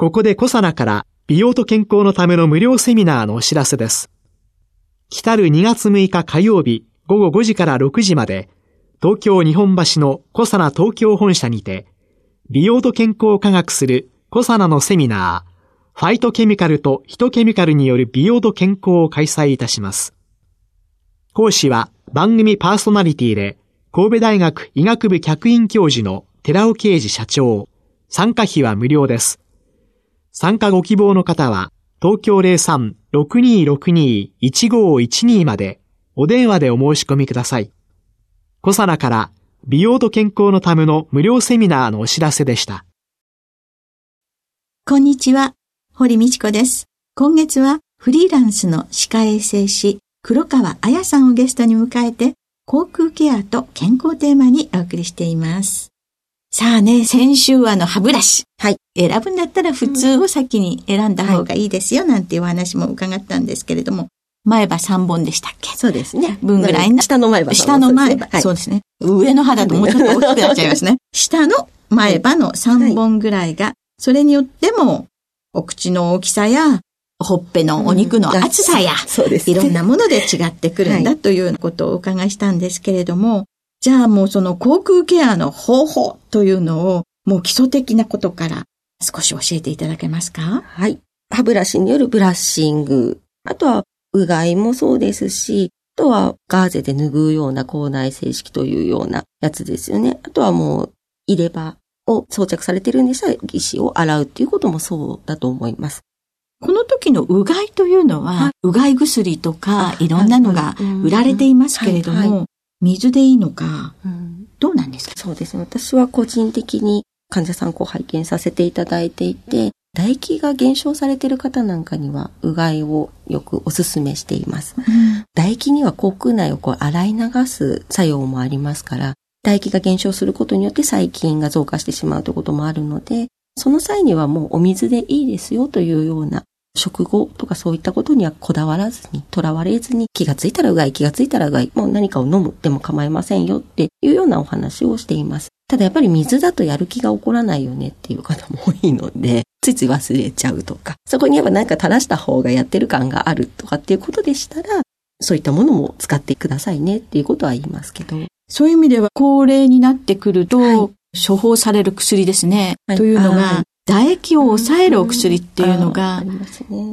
ここでコサナから美容と健康のための無料セミナーのお知らせです来たる2月6日火曜日午後5時から6時まで東京日本橋のコサナ東京本社にて美容と健康を科学するコサナのセミナーファイトケミカルとヒトケミカルによる美容と健康を開催いたします。講師は番組パーソナリティで神戸大学医学部客員教授の寺尾啓二社長。参加費は無料です。参加ご希望の方は東京03-6262-1512までお電話でお申し込みください。小サナから美容と健康のための無料セミナーのお知らせでした。こんにちは、堀道子です。今月はフリーランスの歯科衛生士黒川彩さんをゲストに迎えて、航空ケアと健康テーマにお送りしています。さあね、先週はあの歯ブラシ。はい。選ぶんだったら普通を先に選んだ方がいいですよ、なんていうお話も伺ったんですけれども、前歯3本でしたっけ？そうですね。分ぐらいの。下の前歯。下の前歯、はい。そうですね。上の歯だともうちょっと大きくなっちゃいますね。下の前歯の3本ぐらいが、それによっても、お口の大きさやほっぺのお肉の厚さや、そうです、いろんなもので違ってくるんだということをお伺いしたんですけれども、じゃあもうその口腔ケアの方法というのを、もう基礎的なことから少し教えていただけますか？はい。歯ブラシによるブラッシング。あとは、うがいもそうですし、あとはガーゼで拭うような口内整式というようなやつですよね。あとはもう入れ歯を装着されてるんでしたら、義歯を洗うっていうこともそうだと思います。この時のうがいというのは、うがい薬とかいろんなのが売られていますけれども、水でいいのか、どうなんですか？そうですね。私は個人的に患者さんを拝見させていただいていて、唾液が減少されている方なんかには、うがいをよくお勧めしています。うん、唾液には口腔内をこう洗い流す作用もありますから、唾液が減少することによって細菌が増加してしまうということもあるので、その際にはもうお水でいいですよというような食後とかそういったことにはこだわらずに、とらわれずに、気がついたらうがい、気がついたらうがい、もう何かを飲むでも構いませんよっていうようなお話をしています。ただやっぱり水だとやる気が起こらないよねっていう方も多いので、ついつい忘れちゃうとか、そこにやっぱ何か垂らした方がやってる感があるとかっていうことでしたら、そういったものも使ってくださいねっていうことは言いますけど。そういう意味では高齢になってくると、はい、処方される薬ですね、はい、というのが、唾液を抑えるお薬っていうのが、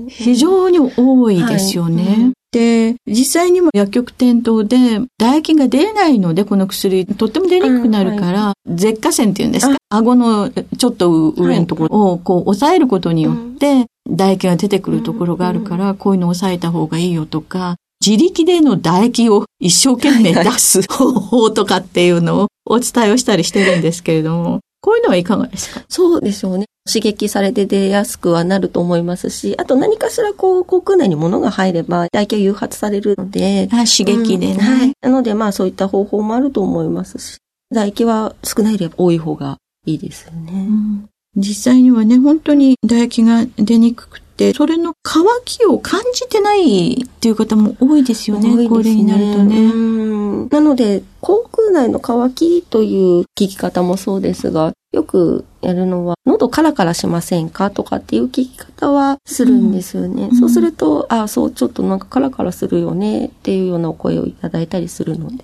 非常に多いですよね。で、実際にも薬局店頭で唾液が出ないので、この薬、とっても出にくくなるから、舌下腺っていうんですか？顎のちょっと上のところをこう抑えることによって、唾液が出てくるところがあるから、こういうのを抑えた方がいいよとか、自力での唾液を一生懸命出す方法とかっていうのをお伝えをしたりしてるんですけれども、こういうのはいかがですか？そうでしょうね。刺激されて出やすくはなると思いますし、あと何かしらこう、口腔内に物が入れば、唾液は誘発されるので。あ刺激でね、うん、はい。なのでまあそういった方法もあると思いますし、唾液は少ないより多い方がいいですよね。うん、実際にはね、本当に唾液が出にくくて、それの乾きを感じてないっていう方も多いですよね、ね高齢になるとね。なので、口腔内の乾きという聞き方もそうですが、よくやるのは、喉カラカラしませんかとかっていう聞き方はするんですよね。うん、そうすると、ああ、そう、ちょっとなんかカラカラするよねっていうようなお声をいただいたりするので。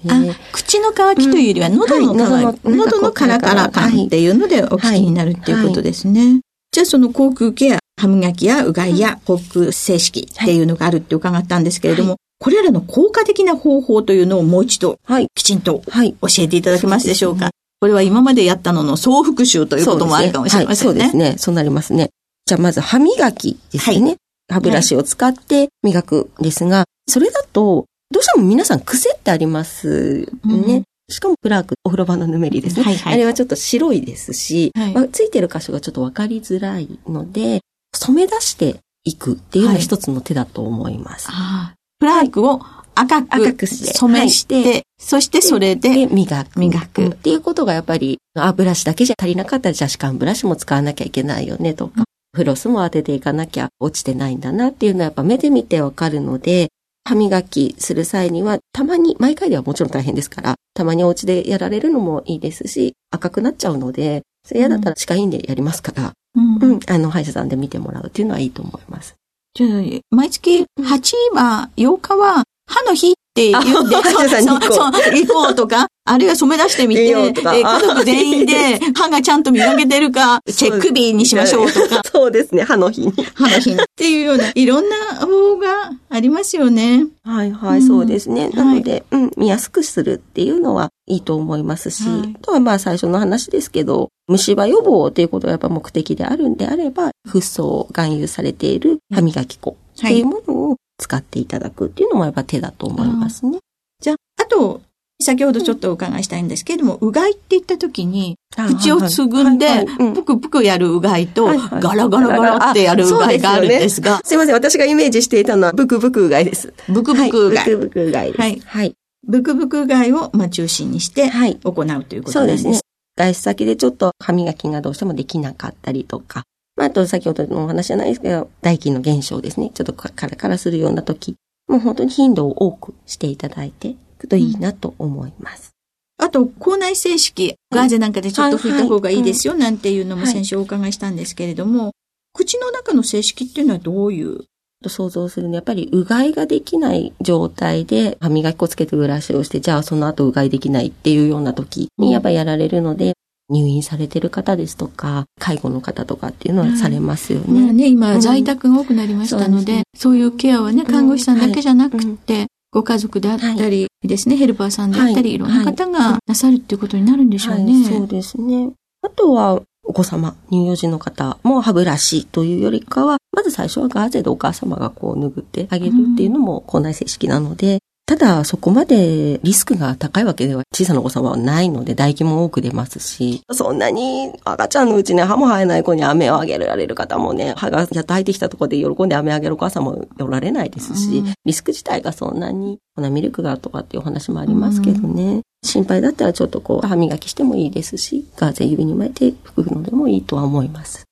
口の乾きというよりは喉の、うんはい、喉の喉のカラカラ感っていうのでお聞きになるっていうことですね。はいはい、じゃあその口腔ケア、歯磨きやうがいや口腔正式っていうのがあるって伺ったんですけれども、これらの効果的な方法というのをもう一度、きちんと教えていただけますでしょうか？これは今までやったのの総復習ということもあるかもしれませんね。そうですね。そうなりますね。じゃあまず歯磨きですね。はい、歯ブラシを使って磨くですが、それだと、どうしても皆さん癖ってありますね。うんしかもプラーク、お風呂場のぬめりですね。はいはい、あれはちょっと白いですし、はい、まあ、ついてる箇所がちょっとわかりづらいので、染め出していくっていうのは一つの手だと思います。はい、プラークを赤く赤くして染めして、はい、そしてそれで磨く。磨く。っていうことがやっぱり、あ、ブラシだけじゃ足りなかったら、じゃあ歯間ブラシも使わなきゃいけないよねとか、うん、フロスも当てていかなきゃ落ちてないんだなっていうのはやっぱ目で見てわかるので、歯磨きする際には、たまに、毎回ではもちろん大変ですから、たまにお家でやられるのもいいですし、赤くなっちゃうので、それ嫌だったら歯科医院でやりますから、うん、うん、あの、歯医者さんで見てもらうっていうのはいいと思います。じゃあ、毎月8は、8日は、歯の日って言うんで、そう、そう、行こうとか、あるいは染め出してみて、えー、家族全員で歯がちゃんと磨けてるか、チェック日にしましょうとか。そうですね、歯の日に。歯の日に。っていうような、いろんな方がありますよね。はいはい、うん、そうですね。なので、はい、うん、見やすくするっていうのはいいと思いますし、はい、とはまあ最初の話ですけど、虫歯予防ということがやっぱ目的であるんであれば、フッ素含有されている歯磨き粉っていうものを使っていただくっていうのもやっぱ手だと思いますね。じゃあ、あと、先ほどちょっとお伺いしたいんですけれども、うがいって言った時に、口をつぐんで、ぷくぷくやるうがいと、ガラガラガラってやるうがいがあるんですが。すいません、私がイメージしていたのは、ブクブクうがいです。ブクブクうがい。ブクブクうがいです。はい。はい。ブクブクうがいを、まあ、中心にして行うということです。そうですね。外出先でちょっと歯磨きがどうしてもできなかったりとか、まあ、あと先ほどのお話じゃないですけど、唾液の減少ですね。ちょっとカラカラするような時、もう本当に頻度を多くしていただいていくといいなと思います。あと、口内静式、ガーゼなんかでちょっと拭いた方がいいですよ、なんていうのも先週お伺いしたんですけれども、口の中の静式っていうのはどういう？想像するのやっぱりうがいができない状態で歯磨き粉つけてブラシをして、じゃあその後うがいできないっていうような時にやっぱやられるので、入院されてる方ですとか、介護の方とかっていうのはされますよね。まあね、今、在宅が多くなりましたので、うん、そういうケアはね、看護師さんだけじゃなくて、はいご家族であったりですね、はい、ヘルパーさんであったり、はい、いろんな方がなさるっていうことになるんでしょうね。はい、そうですね。あとは、お子様、乳幼児の方も歯ブラシというよりかは、まず最初はガーゼでお母様がこう拭ってあげるっていうのも校内正式なので、ただ、そこまでリスクが高いわけでは小さなお子様はないので、唾液も多く出ますし、そんなに赤ちゃんのうちね、歯も生えない子に飴をあげられる方もね、歯がやっと生えてきたところで喜んで飴あげるお母さんもおられないですし、うん、リスク自体がそんなに、粉ミルクがとかっていうお話もありますけどね、うん、心配だったらちょっとこう、歯磨きしてもいいですし、ガーゼ指に巻いて拭くのでもいいとは思います。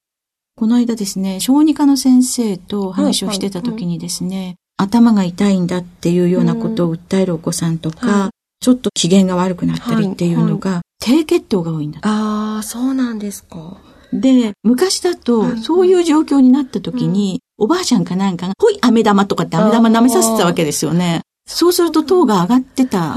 この間ですね、小児科の先生と話をしてた時にですね、はいはい頭が痛いんだっていうようなことを訴えるお子さんとか、はい、ちょっと機嫌が悪くなったりっていうのが、低血糖が多いんだああ、そうなんですか。で、昔だと、そういう状況になった時に、おばあちゃんかなんかが、ほい、飴玉とかって飴玉舐めさせてたわけですよね。そうすると糖が上がってた。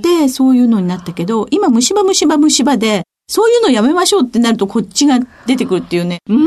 で、そういうのになったけど、今虫歯虫歯虫歯で、そういうのやめましょうってなるとこっちが出てくるっていうね。うん。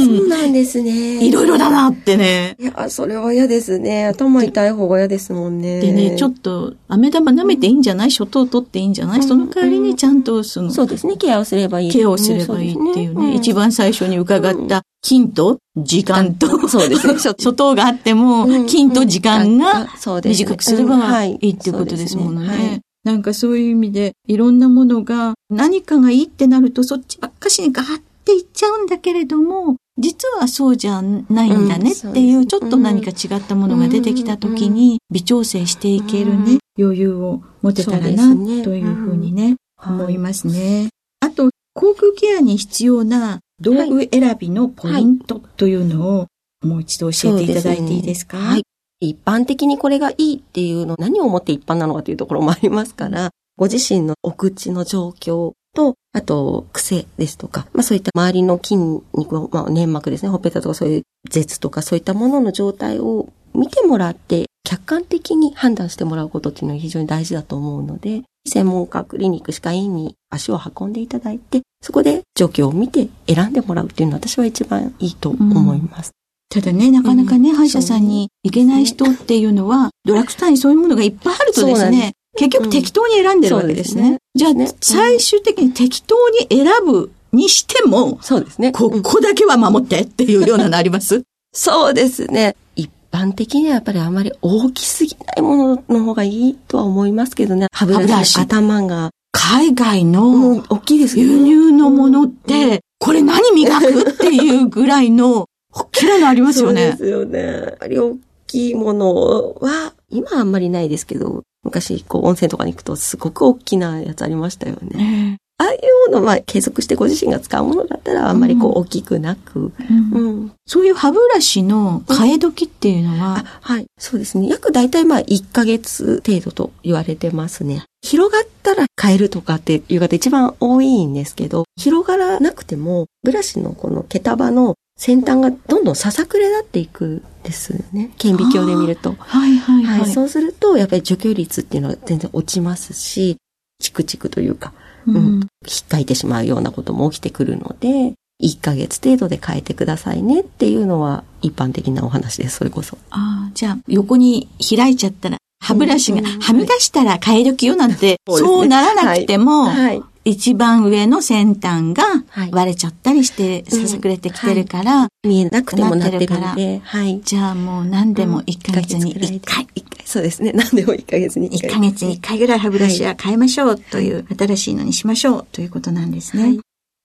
えー、そうなんですね。いろいろだなってね。いや、それは嫌ですね。頭痛い方が嫌ですもんね。でね、ちょっと、飴玉舐めていいんじゃない？初糖取っていいんじゃない、その代わりにちゃんとその、そうですね。ケアをすればいい、ケアをすればいいっていうね。一番最初に伺った金と時間と、そうですね。初糖があっても、金と時間が短くすればい。いっていうことですものね。なんかそういう意味で、いろんなものが何かがい。いってなるとそっちばっかしにガーっていっちゃうんだけれども、実はそうじゃないんだねっていう、ちょっと何か違ったものが出てきた時に、微調整していけるね、余裕を持てたらな、というふうにね、思いますね。あと、航空ケアに必要な道具選びのポイントというのを、もう一度教えていただいていいですか、はい、一般的にこれがいいっていうの、何をもって一般なのかというところもありますから、ご自身のお口の状況と、あと、癖ですとか、まあそういった周りの筋肉、まあ粘膜ですね、ほっぺたとかそういう舌とかそういったものの状態を見てもらって、客観的に判断してもらうことっていうのは非常に大事だと思うので、専門家クリニック歯科医院に足を運んでいただいて、そこで状況を見て選んでもらうっていうのは私は一番いいと思います。ただね、なかなかね、歯医者さんに行けない人っていうのは、ドラッグストアにそういうものがいっぱいあるとですね、結局適当に選んでるわけですね。じゃあ、最終的に適当に選ぶにしても、そうですね。ここだけは守ってっていうようなのあります？そうですね。一般的にはやっぱりあまり大きすぎないものの方がいいとは思いますけどね。歯ブラシ。頭が。海外の大きいです輸入のものって、これ何磨くっていうぐらいの大きなのありますよね。そうですよね。やっぱり大きいものは、今あんまりないですけど、昔、こう、温泉とかに行くとすごく大きなやつありましたよね。ああいうものは継続してご自身が使うものだったらあんまりこう大きくなく、うんうん、そういう歯ブラシの替え時っていうのは、はい、そうですね。約大体まあ1ヶ月程度と言われてますね。広がったら変えるとかっていう方一番多いんですけど、広がらなくても、ブラシのこの毛束の先端がどんどんささくれ立っていくですね。顕微鏡で見ると。はいはいはい、はい。そうすると、やっぱり除去率っていうのは全然落ちますし、チクチクというか、うん、うん、引っかいてしまうようなことも起きてくるので、1ヶ月程度で変えてくださいねっていうのは一般的なお話です、それこそ。ああ、じゃあ横に開いちゃったら、歯ブラシがはみ出したら変え時よなんて、そうならなくても、はい、一番上の先端が割れちゃったりして、ささくれてきてるから、見えなくてもなってるから、はい。じゃあもう何でも1ヶ月に1回。1回。そうですね。何でも1ヶ月に1回。1ヶ月に1回ぐらい歯ブラシは変えましょうという、新しいのにしましょうということなんですね。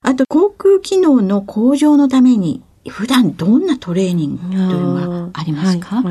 あと、航空機能の向上のために、普段どんなトレーニングというのがありますか、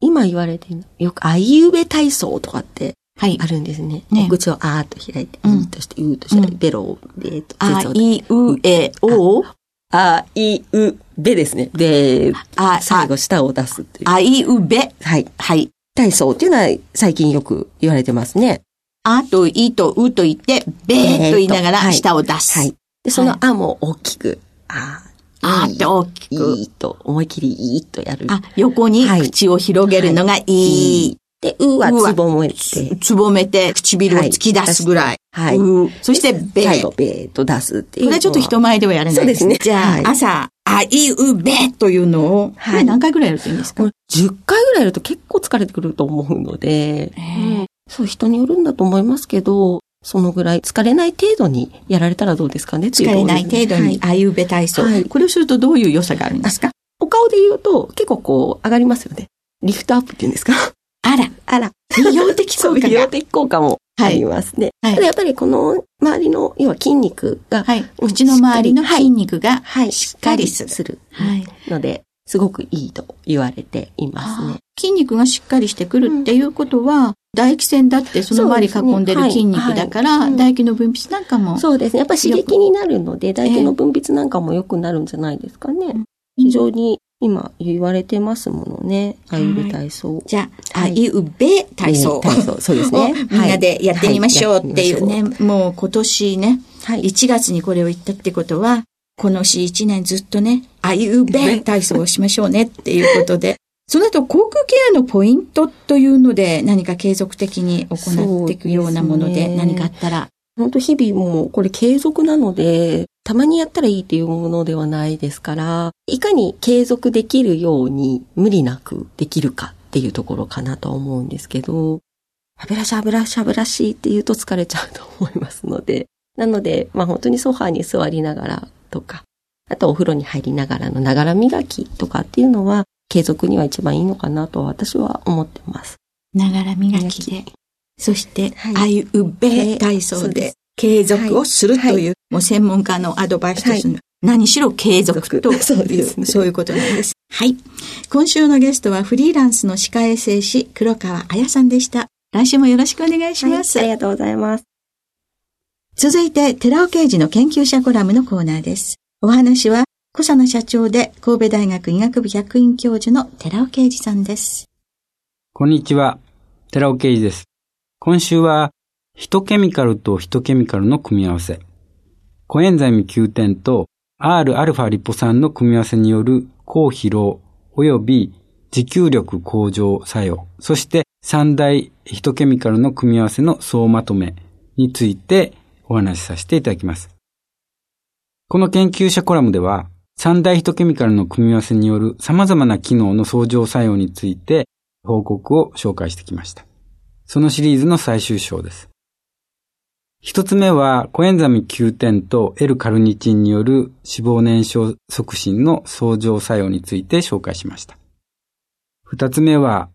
今言われてるよく、あいうべ体操とかってはい。あるんですね。ね口をあーっと開いて、うんとして、うーとして、ベロを、えっと、あいう、え、おあいう、べですね。べ、あ、最後、舌を出すっていう。あいうべ。はい。はい。体操っていうのは最近よく言われてますね。あと、いと、うと言って、べーと言いながら舌を出す。はい。で、そのあも大きく、ああって大きく。いいと、思い切りいいとやる。あ、横に口を広げるのがいい。で、うはつぼめて。つぼめて、唇を突き出すぐらい。はい。そして、べ最後、べーと出すっていう。これはちょっと人前ではやれないそうですね。じゃあ、朝、あいうべというのを、はい。何回ぐらいやるといいんですか ?10 回ぐらいやると結構疲れてくると思うので、そう、人によるんだと思いますけど、そのぐらい疲れない程度にやられたらどうですかね？疲れない程度に、あいうべ体操、はい。これをするとどういう良さがあるんですか？お顔で言うと結構こう上がりますよね。リフトアップっていうんですか？あら、あら。美容的効果が。的効果もありますね。はい。やっぱりこの周りの、要は筋肉が、はい。口の周りの筋肉が、はい。しっかりする。はい。ので、すごくいいと言われていますね。筋肉がしっかりしてくるっていうことは、唾液腺だってその周り囲んでる筋肉だから、唾液の分泌なんかも。そうですね。やっぱ刺激になるので、唾液の分泌なんかも良くなるんじゃないですかね。非常に今言われてますものね。あいうべ体操。じゃあ、あいうべ体操。体操、そうですね。みんなでやってみましょうっていうね。もう今年ね、1月にこれを言ったってことは、このし1年ずっとね、あいうべ体操をしましょうねっていうことで。その後、航空ケアのポイントというので何か継続的に行っていくようなもので何かあったら。本当日々もこれ継続なので、たまにやったらいいっていうものではないですから、いかに継続できるように無理なくできるかっていうところかなと思うんですけど、歯ブラシ歯ブラシ歯ブラシって言うと疲れちゃうと思いますので、なので、まあ本当にソファーに座りながらとか、あとお風呂に入りながらのながら磨きとかっていうのは継続には一番いいのかなと私は思ってます。ながら磨きで。そして、はい、あいうべ体操で継続をするという、もう専門家のアドバイスとする、何しろ継続という、そうですね、そういうことなんです。はい。今週のゲストはフリーランスの歯科衛生士、黒川彩さんでした。来週もよろしくお願いします。はい、ありがとうございます。続いて、寺尾刑事の研究者コラムのコーナーです。お話は、小佐野社長で神戸大学医学部客員教授の寺尾啓二さんです。こんにちは。寺尾啓二です。今週は、ヒトケミカルとヒトケミカルの組み合わせ。コエンザイム Q10 と Rα リポ酸の組み合わせによる抗疲労及び持久力向上作用、そして三大ヒトケミカルの組み合わせの総まとめについてお話しさせていただきます。この研究者コラムでは、三大ヒトケミカルの組み合わせによる様々な機能の相乗作用について報告を紹介してきました。そのシリーズの最終章です。一つ目は、コエンザミ Q10 と L カルニチンによる脂肪燃焼促進の相乗作用について紹介しました。二つ目は、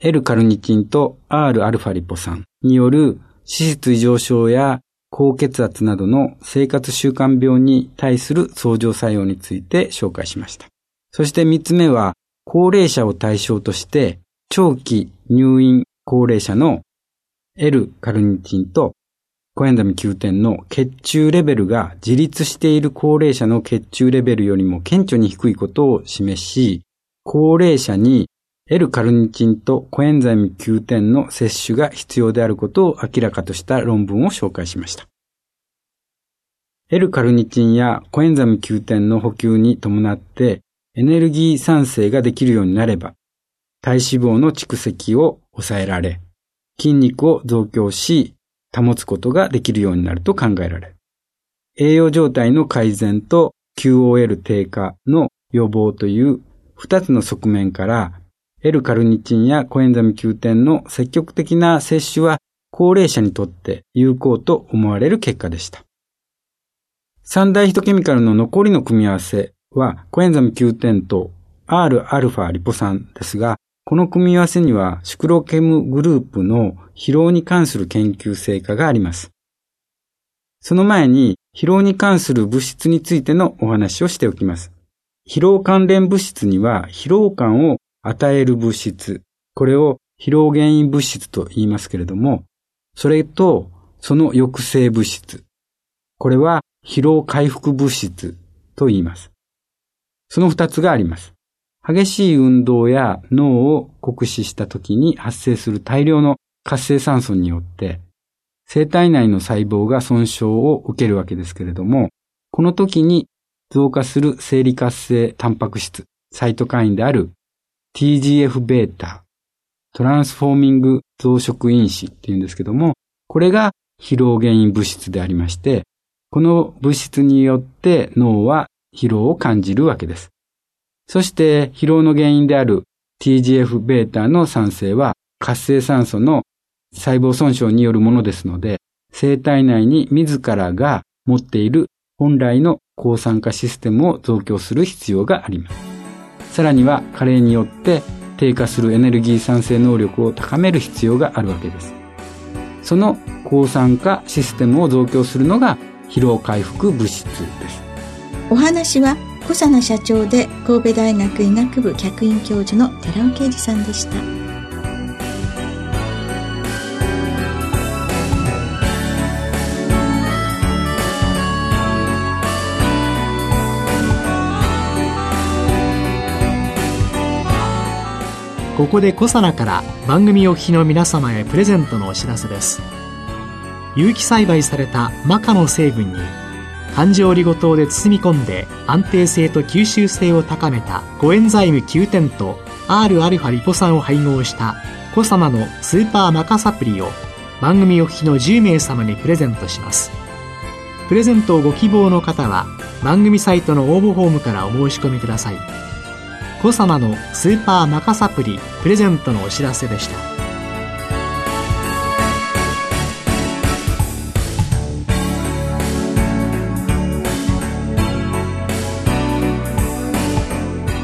L カルニチンと R アルファリポ酸による脂質異常症や高血圧などの生活習慣病に対する相乗作用について紹介しました。そして三つ目は、高齢者を対象として、長期入院高齢者の L カルニチンとコエンザミ Q10 の血中レベルが自立している高齢者の血中レベルよりも顕著に低いことを示し、高齢者に L カルニチンとコエンザイム Q10 の摂取が必要であることを明らかとした論文を紹介しました。L カルニチンやコエンザム Q10 の補給に伴ってエネルギー産生ができるようになれば、体脂肪の蓄積を抑えられ、筋肉を増強し、保つことができるようになると考えられ、栄養状態の改善と QOL 低下の予防という二つの側面から L カルニチンやコエンザミ Q10 の積極的な摂取は高齢者にとって有効と思われる結果でした。三大ヒトケミカルの残りの組み合わせはコエンザミ Q10 と Rα リポ酸ですが、この組み合わせにはシクロケムグループの疲労に関する研究成果があります。その前に疲労に関する物質についてのお話をしておきます。疲労関連物質には疲労感を与える物質、これを疲労原因物質と言いますけれども、それとその抑制物質、これは疲労回復物質と言います。その二つがあります。激しい運動や脳を酷使した時に発生する大量の活性酸素によって、生体内の細胞が損傷を受けるわけですけれども、この時に増加する生理活性タンパク質、サイトカインである TGF-β、トランスフォーミング増殖因子っていうんですけども、これが疲労原因物質でありまして、この物質によって脳は疲労を感じるわけです。そして疲労の原因である TGF-β の酸性は活性酸素の細胞損傷によるものですので、生体内に自らが持っている本来の抗酸化システムを増強する必要があります。さらには加齢によって低下するエネルギー産生能力を高める必要があるわけです。その抗酸化システムを増強するのが疲労回復物質です。お話は小佐奈社長で神戸大学医学部客員教授の寺尾啓二さんでした。ここで小佐奈から番組お聞きの皆様へプレゼントのお知らせです有機栽培されたマカの成分に環状オリゴ糖で包み込んで安定性と吸収性を高めたコエンザイム9点と Rα リポ酸を配合したコサナのスーパーマカサプリを番組お聞きの10名様にプレゼントします。プレゼントをご希望の方は番組サイトの応募フォームからお申し込みください。コサナのスーパーマカサプリプレゼントのお知らせでした。